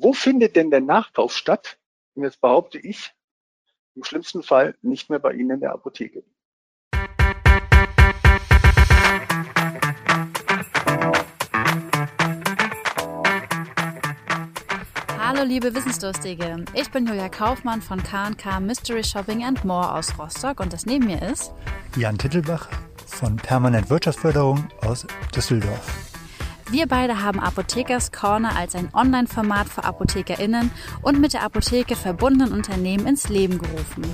wo findet denn der Nachkauf statt? Und jetzt behaupte ich, im schlimmsten Fall nicht mehr bei Ihnen in der Apotheke. Hallo liebe Wissensdurstige, ich bin Julia Kaufmann von K&K Mystery Shopping and More aus Rostock und das neben mir ist Jan Tittelbach von Permanent Wirtschaftsförderung aus Düsseldorf. Wir beide haben Apothekers Corner als ein Online-Format für ApothekerInnen und mit der Apotheke verbundenen Unternehmen ins Leben gerufen.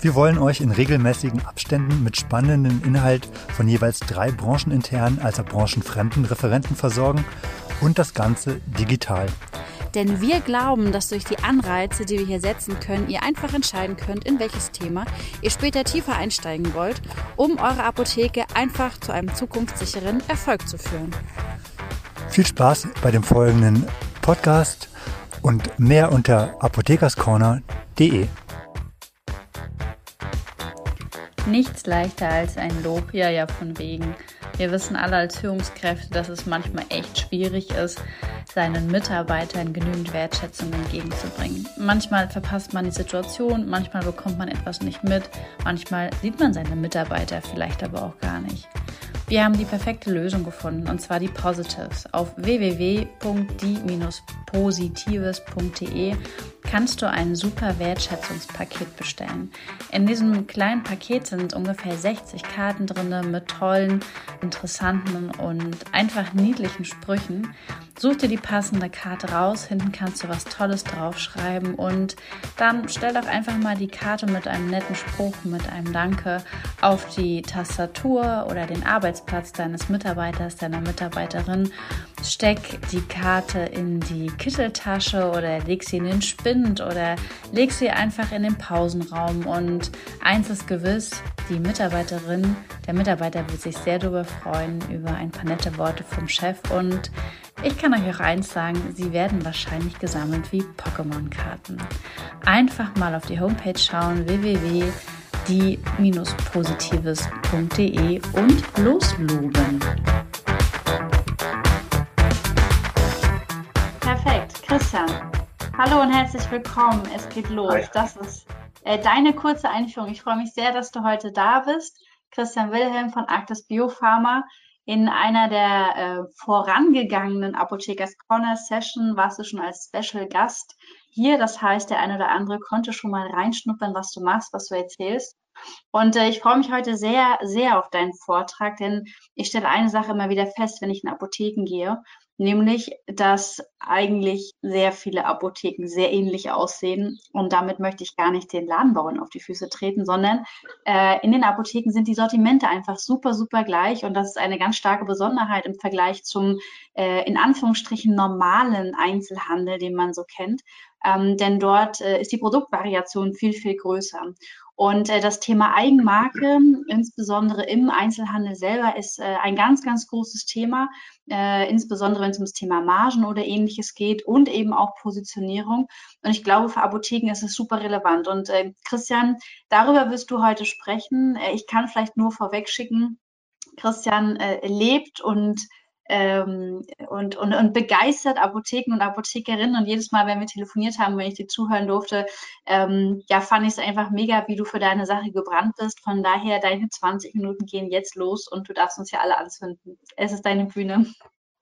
Wir wollen euch in regelmäßigen Abständen mit spannenden Inhalt von jeweils drei brancheninternen als auch branchenfremden Referenten versorgen und das Ganze digital. Denn wir glauben, dass durch die Anreize, die wir hier setzen können, ihr einfach entscheiden könnt, in welches Thema ihr später tiefer einsteigen wollt, um eure Apotheke einfach zu einem zukunftssicheren Erfolg zu führen. Viel Spaß bei dem folgenden Podcast und mehr unter apothekerscorner.de. Nichts leichter als ein Lob, ja, ja, von wegen. Wir wissen alle als Führungskräfte, dass es manchmal echt schwierig ist, seinen Mitarbeitern genügend Wertschätzung entgegenzubringen. Manchmal verpasst man die Situation, manchmal bekommt man etwas nicht mit, manchmal sieht man seine Mitarbeiter vielleicht aber auch gar nicht. Wir haben die perfekte Lösung gefunden und zwar die Positives. Auf www.die-positives.de kannst du ein super Wertschätzungspaket bestellen. In diesem kleinen Paket sind ungefähr 60 Karten drin mit tollen, interessanten und einfach niedlichen Sprüchen. Such dir die passende Karte raus, hinten kannst du was Tolles draufschreiben und dann stell doch einfach mal die Karte mit einem netten Spruch, mit einem Danke auf die Tastatur oder den Arbeitsplatz deines Mitarbeiters, deiner Mitarbeiterin. Steck die Karte in die Kitteltasche oder leg sie in den Spind oder leg sie einfach in den Pausenraum und eins ist gewiss, die Mitarbeiterin, der Mitarbeiter wird sich sehr darüber freuen über ein paar nette Worte vom Chef und ich kann euch auch eins sagen, sie werden wahrscheinlich gesammelt wie Pokémon-Karten. Einfach mal auf die Homepage schauen, www.die-positives.de und losloben. Perfekt, Christian. Hallo und herzlich willkommen. Es geht los. Hi. Das ist äh, deine kurze Einführung. Ich freue mich sehr, dass du heute da bist. Christian Wilhelm von Actis Biopharma in einer der äh, vorangegangenen Apothekers Corner Session warst du schon als Special Gast hier. Das heißt, der eine oder andere konnte schon mal reinschnuppern, was du machst, was du erzählst. Und äh, ich freue mich heute sehr, sehr auf deinen Vortrag, denn ich stelle eine Sache immer wieder fest, wenn ich in Apotheken gehe nämlich dass eigentlich sehr viele Apotheken sehr ähnlich aussehen. Und damit möchte ich gar nicht den Ladenbauern auf die Füße treten, sondern äh, in den Apotheken sind die Sortimente einfach super, super gleich. Und das ist eine ganz starke Besonderheit im Vergleich zum äh, in Anführungsstrichen normalen Einzelhandel, den man so kennt. Ähm, denn dort äh, ist die Produktvariation viel, viel größer. Und äh, das Thema Eigenmarke, insbesondere im Einzelhandel selber, ist äh, ein ganz, ganz großes Thema, äh, insbesondere wenn es ums Thema Margen oder ähnliches geht und eben auch Positionierung. Und ich glaube, für Apotheken ist es super relevant. Und äh, Christian, darüber wirst du heute sprechen. Äh, ich kann vielleicht nur vorweg schicken, Christian äh, lebt und ähm, und, und, und begeistert Apotheken und Apothekerinnen. Und jedes Mal, wenn wir telefoniert haben, wenn ich dir zuhören durfte, ähm, ja, fand ich es einfach mega, wie du für deine Sache gebrannt bist. Von daher, deine 20 Minuten gehen jetzt los und du darfst uns ja alle anzünden. Es ist deine Bühne.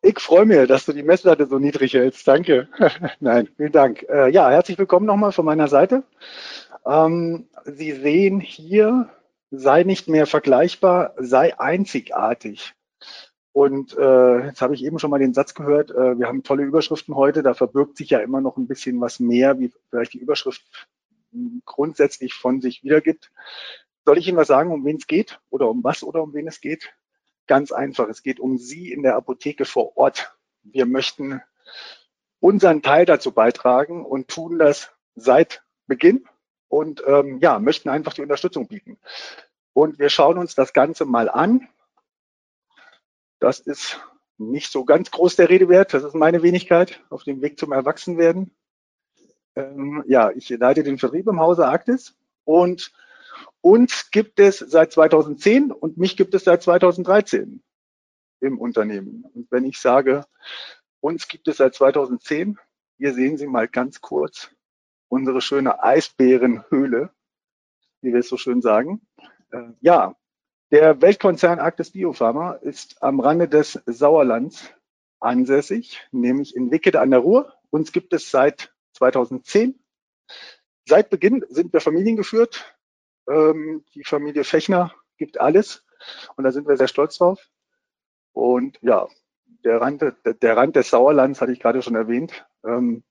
Ich freue mich, dass du die Messlatte so niedrig hältst. Danke. Nein, vielen Dank. Äh, ja, herzlich willkommen nochmal von meiner Seite. Ähm, Sie sehen hier, sei nicht mehr vergleichbar, sei einzigartig. Und äh, jetzt habe ich eben schon mal den Satz gehört, äh, wir haben tolle Überschriften heute, da verbirgt sich ja immer noch ein bisschen was mehr, wie vielleicht die Überschrift grundsätzlich von sich wiedergibt. Soll ich Ihnen was sagen, um wen es geht oder um was oder um wen es geht? Ganz einfach, es geht um Sie in der Apotheke vor Ort. Wir möchten unseren Teil dazu beitragen und tun das seit Beginn und ähm, ja, möchten einfach die Unterstützung bieten. Und wir schauen uns das Ganze mal an das ist nicht so ganz groß der Rede wert. Das ist meine Wenigkeit auf dem Weg zum Erwachsenwerden. Ähm, ja, ich leite den Vertrieb im Hause Arktis und uns gibt es seit 2010 und mich gibt es seit 2013 im Unternehmen. Und wenn ich sage, uns gibt es seit 2010, Hier sehen Sie mal ganz kurz unsere schöne Eisbärenhöhle, wie wir es so schön sagen. Äh, ja, der Weltkonzern Arktis Biopharma ist am Rande des Sauerlands ansässig, nämlich in Wickede an der Ruhr. Uns gibt es seit 2010. Seit Beginn sind wir familiengeführt. Ähm, die Familie Fechner gibt alles und da sind wir sehr stolz drauf. Und ja, der Rand, der Rand des Sauerlands hatte ich gerade schon erwähnt. Ähm,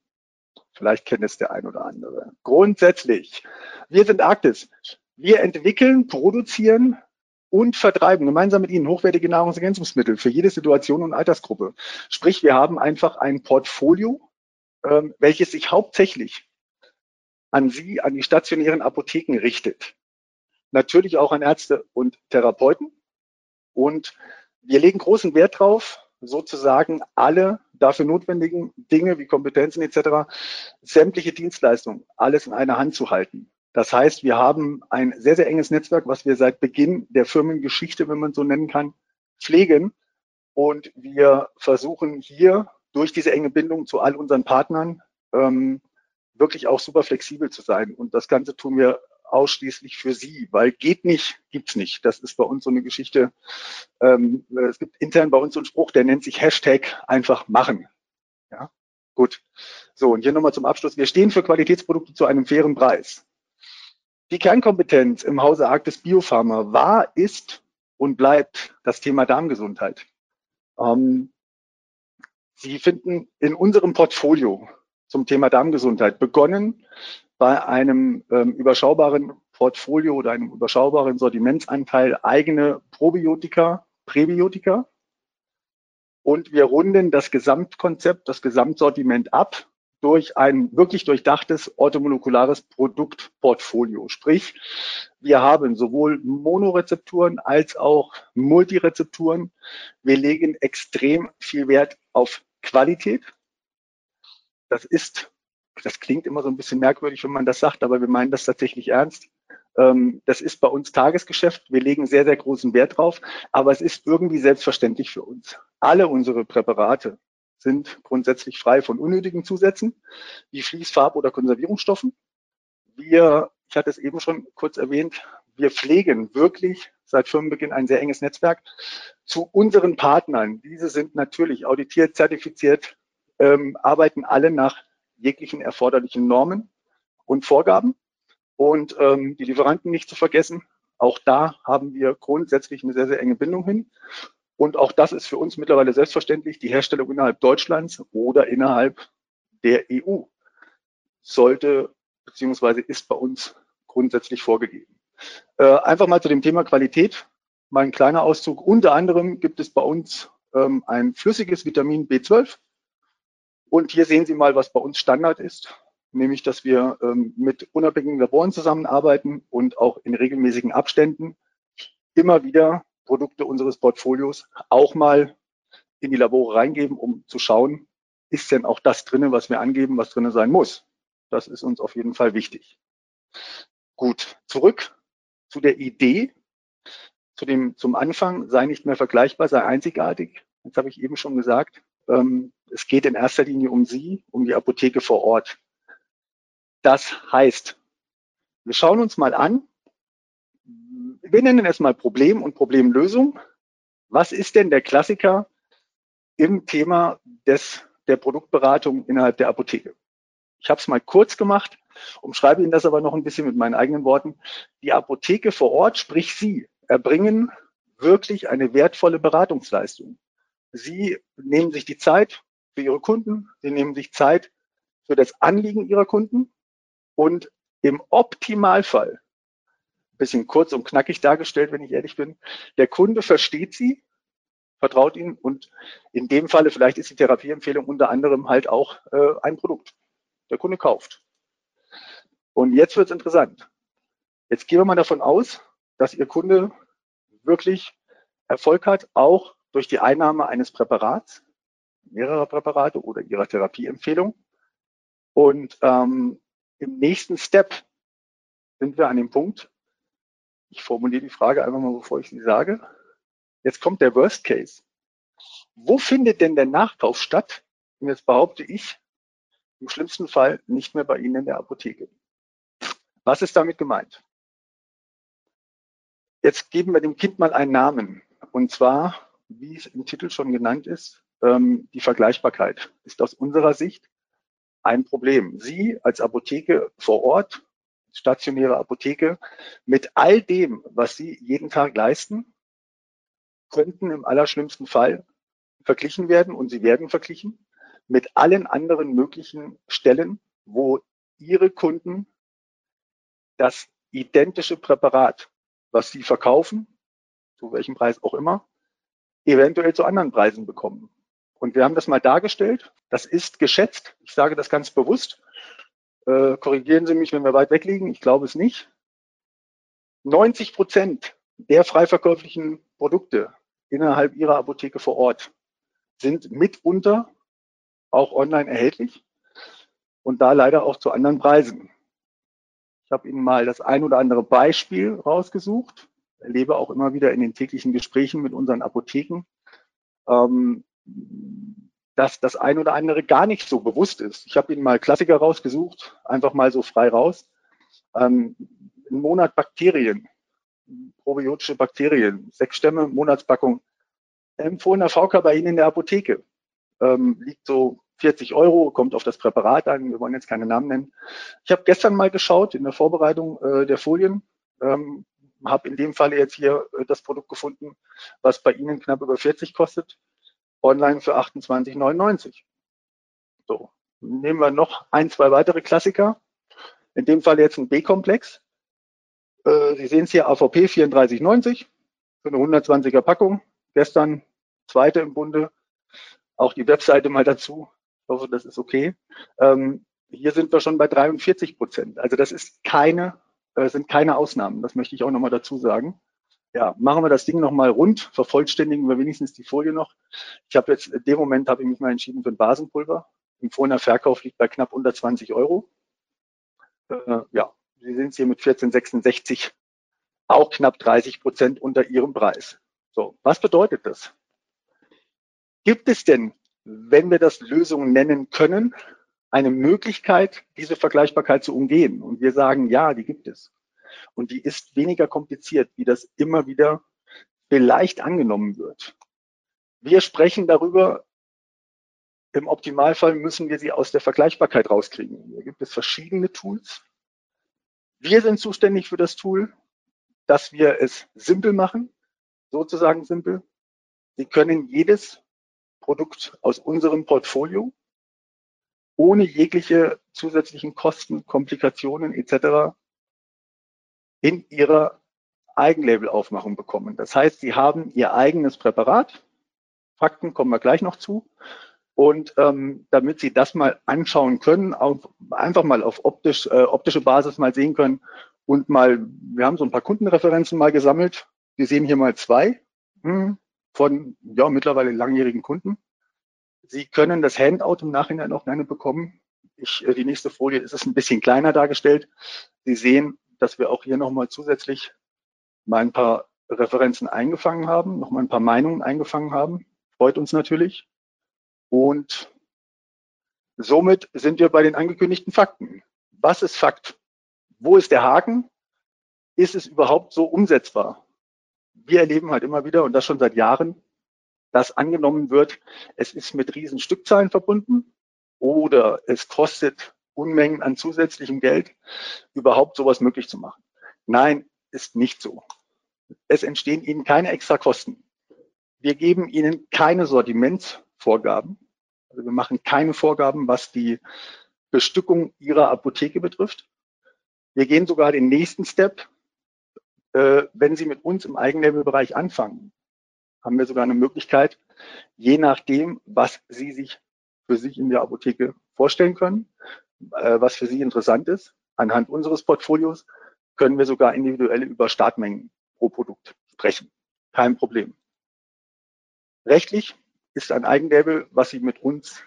vielleicht kennt es der ein oder andere. Grundsätzlich, wir sind Arktis. Wir entwickeln, produzieren und vertreiben gemeinsam mit Ihnen hochwertige Nahrungsergänzungsmittel für jede Situation und Altersgruppe. Sprich, wir haben einfach ein Portfolio, ähm, welches sich hauptsächlich an Sie, an die stationären Apotheken richtet. Natürlich auch an Ärzte und Therapeuten. Und wir legen großen Wert drauf, sozusagen alle dafür notwendigen Dinge wie Kompetenzen etc., sämtliche Dienstleistungen, alles in einer Hand zu halten. Das heißt, wir haben ein sehr, sehr enges Netzwerk, was wir seit Beginn der Firmengeschichte, wenn man so nennen kann, pflegen. Und wir versuchen hier durch diese enge Bindung zu all unseren Partnern ähm, wirklich auch super flexibel zu sein. Und das Ganze tun wir ausschließlich für sie, weil geht nicht, gibt's nicht. Das ist bei uns so eine Geschichte. Ähm, es gibt intern bei uns so einen Spruch, der nennt sich Hashtag einfach machen. Ja, gut. So, und hier nochmal zum Abschluss. Wir stehen für Qualitätsprodukte zu einem fairen Preis. Die Kernkompetenz im Hause Arktis Biopharma war, ist und bleibt das Thema Darmgesundheit. Ähm, Sie finden in unserem Portfolio zum Thema Darmgesundheit begonnen bei einem ähm, überschaubaren Portfolio oder einem überschaubaren Sortimentsanteil eigene Probiotika, Präbiotika. Und wir runden das Gesamtkonzept, das Gesamtsortiment ab durch ein wirklich durchdachtes orthomolekulares Produktportfolio. Sprich, wir haben sowohl Monorezepturen als auch Multirezepturen. Wir legen extrem viel Wert auf Qualität. Das ist das klingt immer so ein bisschen merkwürdig, wenn man das sagt, aber wir meinen das tatsächlich ernst. Ähm, das ist bei uns Tagesgeschäft. Wir legen sehr, sehr großen Wert drauf, aber es ist irgendwie selbstverständlich für uns. Alle unsere Präparate sind grundsätzlich frei von unnötigen Zusätzen wie Fließ-, Farb- oder Konservierungsstoffen. Wir, ich hatte es eben schon kurz erwähnt, wir pflegen wirklich seit Firmenbeginn ein sehr enges Netzwerk zu unseren Partnern. Diese sind natürlich auditiert, zertifiziert, ähm, arbeiten alle nach jeglichen erforderlichen Normen und Vorgaben. Und ähm, die Lieferanten nicht zu vergessen, auch da haben wir grundsätzlich eine sehr, sehr enge Bindung hin. Und auch das ist für uns mittlerweile selbstverständlich. Die Herstellung innerhalb Deutschlands oder innerhalb der EU sollte beziehungsweise ist bei uns grundsätzlich vorgegeben. Äh, einfach mal zu dem Thema Qualität. Mal ein kleiner Auszug. Unter anderem gibt es bei uns ähm, ein flüssiges Vitamin B12, und hier sehen Sie mal, was bei uns Standard ist, nämlich dass wir ähm, mit unabhängigen Laboren zusammenarbeiten und auch in regelmäßigen Abständen immer wieder Produkte unseres Portfolios auch mal in die Labore reingeben, um zu schauen, ist denn auch das drinnen, was wir angeben, was drinnen sein muss. Das ist uns auf jeden Fall wichtig. Gut, zurück zu der Idee, zu dem, zum Anfang, sei nicht mehr vergleichbar, sei einzigartig. Jetzt habe ich eben schon gesagt, ähm, es geht in erster Linie um Sie, um die Apotheke vor Ort. Das heißt, wir schauen uns mal an, wir nennen es mal Problem und Problemlösung. Was ist denn der Klassiker im Thema des, der Produktberatung innerhalb der Apotheke? Ich habe es mal kurz gemacht, umschreibe Ihnen das aber noch ein bisschen mit meinen eigenen Worten. Die Apotheke vor Ort, sprich Sie, erbringen wirklich eine wertvolle Beratungsleistung. Sie nehmen sich die Zeit für Ihre Kunden, Sie nehmen sich Zeit für das Anliegen Ihrer Kunden und im Optimalfall, bisschen kurz und knackig dargestellt, wenn ich ehrlich bin, der Kunde versteht Sie, vertraut Ihnen und in dem Falle vielleicht ist die Therapieempfehlung unter anderem halt auch äh, ein Produkt. Der Kunde kauft. Und jetzt wird es interessant. Jetzt gehen wir mal davon aus, dass Ihr Kunde wirklich Erfolg hat, auch durch die Einnahme eines Präparats, mehrerer Präparate oder ihrer Therapieempfehlung. Und ähm, im nächsten Step sind wir an dem Punkt, ich formuliere die Frage einfach mal, bevor ich sie sage. Jetzt kommt der Worst Case. Wo findet denn der Nachkauf statt? Und jetzt behaupte ich, im schlimmsten Fall nicht mehr bei Ihnen in der Apotheke. Was ist damit gemeint? Jetzt geben wir dem Kind mal einen Namen. Und zwar, wie es im Titel schon genannt ist, ähm, die Vergleichbarkeit ist aus unserer Sicht ein Problem. Sie als Apotheke vor Ort, stationäre Apotheke, mit all dem, was Sie jeden Tag leisten, könnten im allerschlimmsten Fall verglichen werden und sie werden verglichen mit allen anderen möglichen Stellen, wo Ihre Kunden das identische Präparat, was Sie verkaufen, zu welchem Preis auch immer, eventuell zu anderen Preisen bekommen. Und wir haben das mal dargestellt. Das ist geschätzt. Ich sage das ganz bewusst. Äh, korrigieren Sie mich, wenn wir weit weg liegen. Ich glaube es nicht. 90 Prozent der frei verkäuflichen Produkte innerhalb Ihrer Apotheke vor Ort sind mitunter auch online erhältlich und da leider auch zu anderen Preisen. Ich habe Ihnen mal das ein oder andere Beispiel rausgesucht, erlebe auch immer wieder in den täglichen Gesprächen mit unseren Apotheken, ähm, dass das ein oder andere gar nicht so bewusst ist. Ich habe Ihnen mal Klassiker rausgesucht, einfach mal so frei raus. Ähm, Ein Monat Bakterien, probiotische Bakterien, sechs Stämme, Monatspackung, empfohlener VK bei Ihnen in der Apotheke. Ähm, liegt so 40 Euro, kommt auf das Präparat an. Wir wollen jetzt keine Namen nennen. Ich habe gestern mal geschaut in der Vorbereitung äh, der Folien, ähm, habe in dem Falle jetzt hier äh, das Produkt gefunden, was bei Ihnen knapp über 40 kostet, online für 28,99. So, nehmen wir noch ein, zwei weitere Klassiker. In dem Fall jetzt ein B-Komplex. Äh, Sie sehen es hier, AVP 34,90 für eine 120er Packung. Gestern zweite im Bunde, auch die Webseite mal dazu. Ich hoffe, das ist okay. Ähm, hier sind wir schon bei 43 Prozent. Also das ist keine, äh, sind keine Ausnahmen. Das möchte ich auch nochmal dazu sagen. Ja, machen wir das Ding nochmal rund, vervollständigen wir wenigstens die Folie noch. Ich habe jetzt, in dem Moment habe ich mich mal entschieden für ein Basenpulver. Empfohlener Verkauf liegt bei knapp unter 20 Euro. Äh, ja, Sie es hier mit 14,66 auch knapp 30 Prozent unter Ihrem Preis. So, was bedeutet das? Gibt es denn, wenn wir das Lösungen nennen können, eine Möglichkeit, diese Vergleichbarkeit zu umgehen? Und wir sagen, ja, die gibt es. Und die ist weniger kompliziert, wie das immer wieder vielleicht angenommen wird. Wir sprechen darüber, im Optimalfall müssen wir sie aus der Vergleichbarkeit rauskriegen. Hier gibt es verschiedene Tools. Wir sind zuständig für das Tool, dass wir es simpel machen, sozusagen simpel. Sie können jedes Produkt aus unserem Portfolio ohne jegliche zusätzlichen Kosten, Komplikationen etc. in Ihrer Eigenlabel-Aufmachung bekommen. Das heißt, Sie haben Ihr eigenes Präparat. Fakten kommen wir gleich noch zu. Und ähm, damit Sie das mal anschauen können, auf, einfach mal auf optisch, äh, optische Basis mal sehen können und mal, wir haben so ein paar Kundenreferenzen mal gesammelt. Wir sehen hier mal zwei hm, von ja, mittlerweile langjährigen Kunden. Sie können das Handout im Nachhinein auch gerne bekommen. Ich, äh, die nächste Folie ist es ein bisschen kleiner dargestellt. Sie sehen, dass wir auch hier nochmal zusätzlich mal ein paar Referenzen eingefangen haben, nochmal ein paar Meinungen eingefangen haben. Freut uns natürlich. Und somit sind wir bei den angekündigten Fakten. Was ist Fakt? Wo ist der Haken? Ist es überhaupt so umsetzbar? Wir erleben halt immer wieder, und das schon seit Jahren, dass angenommen wird, es ist mit riesen Stückzahlen verbunden oder es kostet Unmengen an zusätzlichem Geld, überhaupt sowas möglich zu machen. Nein, ist nicht so. Es entstehen Ihnen keine extra Kosten. Wir geben Ihnen keine Sortimentsvorgaben. Also wir machen keine Vorgaben, was die Bestückung Ihrer Apotheke betrifft. Wir gehen sogar den nächsten Step. Äh, wenn Sie mit uns im Eigenlabelbereich anfangen, haben wir sogar eine Möglichkeit, je nachdem, was Sie sich für sich in der Apotheke vorstellen können, äh, was für Sie interessant ist, anhand unseres Portfolios, können wir sogar individuell über Startmengen pro Produkt sprechen. Kein Problem. Rechtlich ist ein Eigenlabel, was Sie mit uns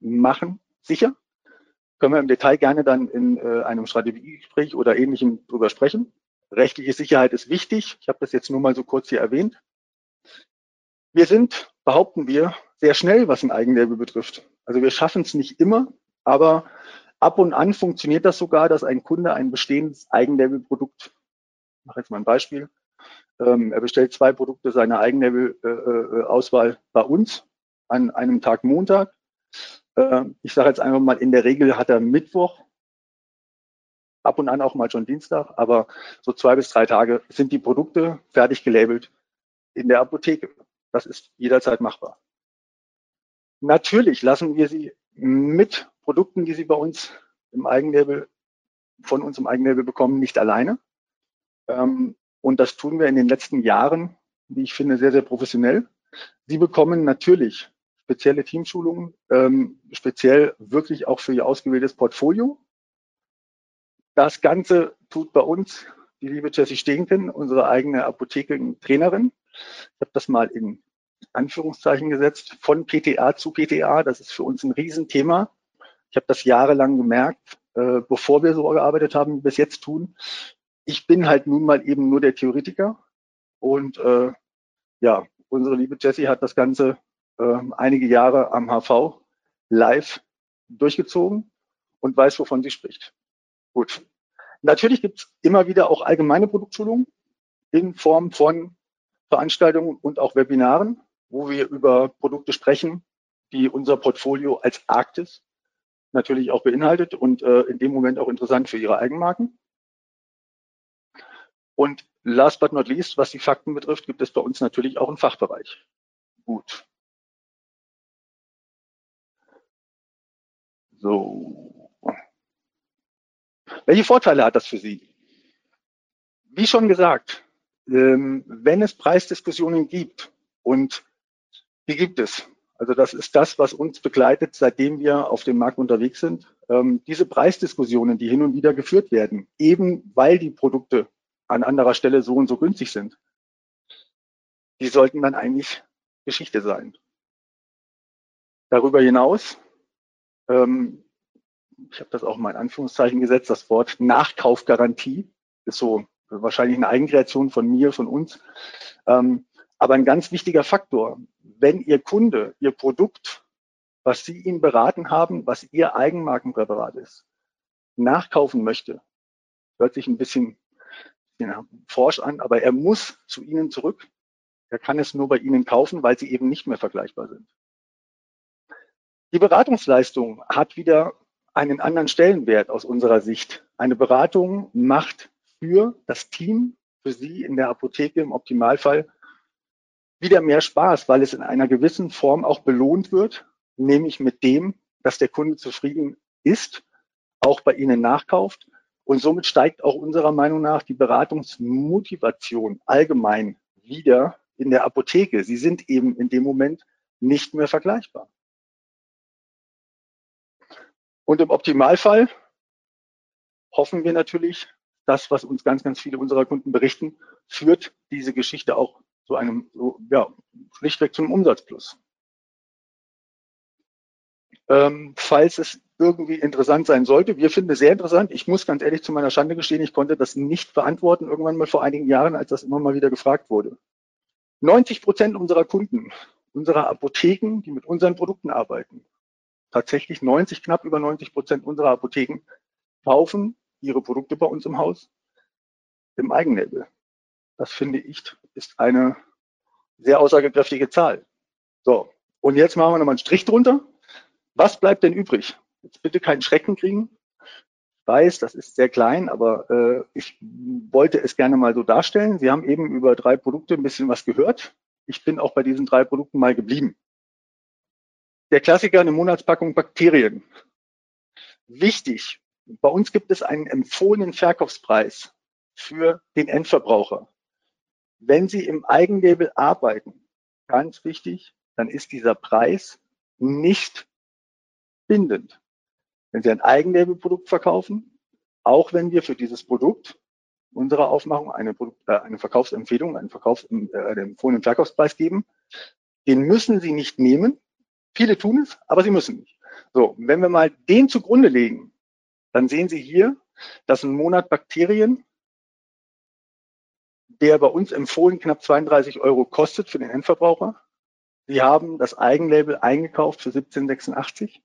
machen, sicher können wir im Detail gerne dann in äh, einem Strategiegespräch oder ähnlichem drüber sprechen. Rechtliche Sicherheit ist wichtig. Ich habe das jetzt nur mal so kurz hier erwähnt. Wir sind, behaupten wir, sehr schnell, was ein Eigenlabel betrifft. Also wir schaffen es nicht immer, Aber ab und an funktioniert das sogar, dass ein Kunde ein bestehendes Eigenlabel-Produkt, ich mache jetzt mal ein Beispiel, ähm, er bestellt zwei Produkte seiner Eigenlabel-Auswahl äh, äh, bei uns an einem Tag Montag. Äh, ich sage jetzt einfach mal, in der Regel hat er Mittwoch, ab und an auch mal schon Dienstag, aber so zwei bis drei Tage sind die Produkte fertig gelabelt in der Apotheke. Das ist jederzeit machbar. Natürlich lassen wir sie mit Produkten, die sie bei uns im Eigenlabel, von uns im Eigenlabel bekommen, nicht alleine. Ähm, und das tun wir in den letzten Jahren, wie ich finde, sehr, sehr professionell. Sie bekommen natürlich spezielle Teamschulungen, ähm, speziell wirklich auch für Ihr ausgewähltes Portfolio. Das Ganze tut bei uns die liebe Jessie Steenken, unsere eigene Apothekentrainerin. Ich habe das mal in Anführungszeichen gesetzt, von PTA zu PTA. Das ist für uns ein Riesenthema. Ich habe das jahrelang gemerkt, äh, bevor wir so gearbeitet haben, wie wir es jetzt tun. Ich bin halt nun mal eben nur der Theoretiker. Und äh, ja, unsere liebe Jessie hat das Ganze äh, einige Jahre am HV live durchgezogen und weiß, wovon sie spricht. Gut. Natürlich gibt es immer wieder auch allgemeine Produktschulungen in Form von Veranstaltungen und auch Webinaren, wo wir über Produkte sprechen, die unser Portfolio als Arktis natürlich auch beinhaltet und äh, in dem Moment auch interessant für Ihre Eigenmarken. Und last but not least, was die Fakten betrifft, gibt es bei uns natürlich auch einen Fachbereich. Gut. So. Welche Vorteile hat das für Sie? Wie schon gesagt, ähm, wenn es Preisdiskussionen gibt und die gibt es, also das ist das, was uns begleitet, seitdem wir auf dem Markt unterwegs sind. Ähm, diese Preisdiskussionen, die hin und wieder geführt werden, eben weil die Produkte an anderer Stelle so und so günstig sind, die sollten dann eigentlich Geschichte sein. Darüber hinaus, ähm, ich habe das auch mal in Anführungszeichen gesetzt, das Wort Nachkaufgarantie ist so wahrscheinlich eine Eigenkreation von mir, von uns. Ähm, aber ein ganz wichtiger Faktor, wenn Ihr Kunde Ihr Produkt, was Sie ihm beraten haben, was Ihr Eigenmarkenpräparat ist, nachkaufen möchte, hört sich ein bisschen ja, forsch an, aber er muss zu Ihnen zurück. Er kann es nur bei Ihnen kaufen, weil Sie eben nicht mehr vergleichbar sind. Die Beratungsleistung hat wieder einen anderen Stellenwert aus unserer Sicht. Eine Beratung macht für das Team, für Sie in der Apotheke im Optimalfall wieder mehr Spaß, weil es in einer gewissen Form auch belohnt wird, nämlich mit dem, dass der Kunde zufrieden ist, auch bei Ihnen nachkauft und somit steigt auch unserer Meinung nach die Beratungsmotivation allgemein wieder in der Apotheke. Sie sind eben in dem Moment nicht mehr vergleichbar. Und im Optimalfall hoffen wir natürlich, das, was uns ganz, ganz viele unserer Kunden berichten, führt diese Geschichte auch zu einem, so, ja, schlichtweg zum Umsatzplus. Ähm, falls es irgendwie interessant sein sollte. Wir finden es sehr interessant. Ich muss ganz ehrlich zu meiner Schande gestehen, ich konnte das nicht beantworten, irgendwann mal vor einigen Jahren, als das immer mal wieder gefragt wurde. 90 Prozent unserer Kunden, unserer Apotheken, die mit unseren Produkten arbeiten, tatsächlich 90, knapp über 90 Prozent unserer Apotheken kaufen ihre Produkte bei uns im Haus im Eigenlabel. Das finde ich ist eine sehr aussagekräftige Zahl. So, und jetzt machen wir nochmal einen Strich drunter. Was bleibt denn übrig? Jetzt bitte keinen Schrecken kriegen. Ich weiß, das ist sehr klein, aber äh, ich wollte es gerne mal so darstellen. Sie haben eben über drei Produkte ein bisschen was gehört. Ich bin auch bei diesen drei Produkten mal geblieben. Der Klassiker, eine Monatspackung Bakterien. Wichtig, bei uns gibt es einen empfohlenen Verkaufspreis für den Endverbraucher. Wenn Sie im Eigenlabel arbeiten, ganz wichtig, dann ist dieser Preis nicht bindend wenn Sie ein Eigenlabelprodukt verkaufen, auch wenn wir für dieses Produkt unserer Aufmachung eine, Produkt, äh, eine Verkaufsempfehlung, einen Verkaufs, äh, empfohlenen Verkaufspreis geben, den müssen Sie nicht nehmen. Viele tun es, aber sie müssen nicht. So, wenn wir mal den zugrunde legen, dann sehen Sie hier, dass ein Monat Bakterien, der bei uns empfohlen knapp 32 Euro kostet für den Endverbraucher. Sie haben das Eigenlabel eingekauft für 17,86.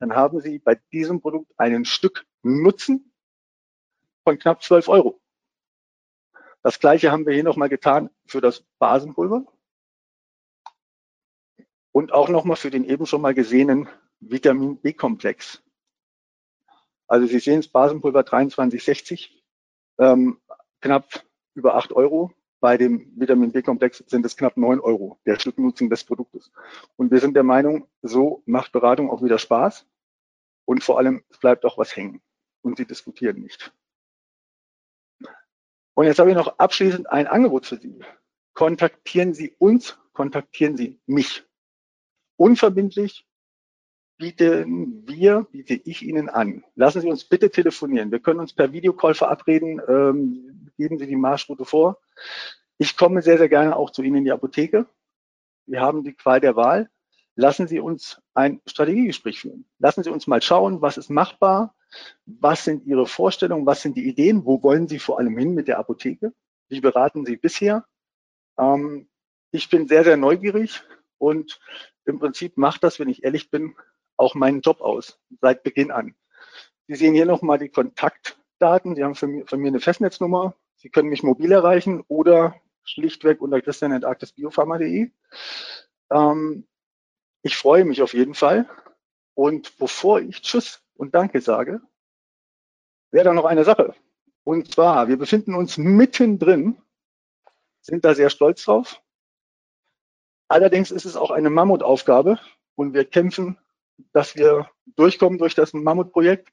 dann haben Sie bei diesem Produkt einen Stück Nutzen von knapp 12 Euro. Das gleiche haben wir hier nochmal getan für das Basenpulver und auch nochmal für den eben schon mal gesehenen Vitamin B-Komplex. Also Sie sehen das Basenpulver 2360, ähm, knapp über 8 Euro. Bei dem Vitamin B-Komplex sind es knapp 9 Euro, der Stücknutzen des Produktes. Und wir sind der Meinung, so macht Beratung auch wieder Spaß. Und vor allem, es bleibt auch was hängen. Und Sie diskutieren nicht. Und jetzt habe ich noch abschließend ein Angebot für Sie. Kontaktieren Sie uns, kontaktieren Sie mich. Unverbindlich bieten wir, biete ich Ihnen an. Lassen Sie uns bitte telefonieren. Wir können uns per Videocall verabreden. Ähm, geben Sie die Marschroute vor. Ich komme sehr, sehr gerne auch zu Ihnen in die Apotheke. Wir haben die Qual der Wahl. Lassen Sie uns ein Strategiegespräch führen. Lassen Sie uns mal schauen, was ist machbar, was sind Ihre Vorstellungen, was sind die Ideen, wo wollen Sie vor allem hin mit der Apotheke, wie beraten Sie bisher. Ähm, ich bin sehr, sehr neugierig und im Prinzip macht das, wenn ich ehrlich bin, auch meinen Job aus, seit Beginn an. Sie sehen hier nochmal die Kontaktdaten. Sie haben von mir, von mir eine Festnetznummer. Sie können mich mobil erreichen oder schlichtweg unter christian.arktisbiopharma.de. Ähm, ich freue mich auf jeden Fall. Und bevor ich Tschüss und Danke sage, wäre da noch eine Sache. Und zwar, wir befinden uns mittendrin, sind da sehr stolz drauf. Allerdings ist es auch eine Mammutaufgabe und wir kämpfen dass wir durchkommen durch das Mammutprojekt.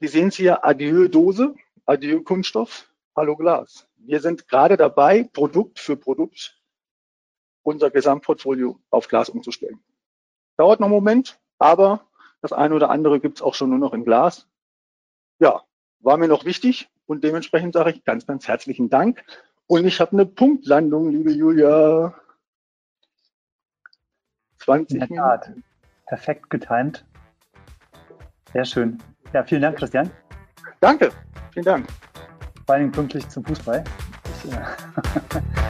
Sie sehen es hier, Adieu Dose, Adieu Kunststoff, Hallo Glas. Wir sind gerade dabei, Produkt für Produkt unser Gesamtportfolio auf Glas umzustellen. Dauert noch einen Moment, aber das eine oder andere gibt es auch schon nur noch in Glas. Ja, war mir noch wichtig und dementsprechend sage ich ganz, ganz herzlichen Dank. Und ich habe eine Punktlandung, liebe Julia. 20 Minuten perfekt getimt. Sehr schön. Ja, vielen Dank, Christian. Danke, vielen Dank. Vor allem pünktlich zum Fußball. Ich, äh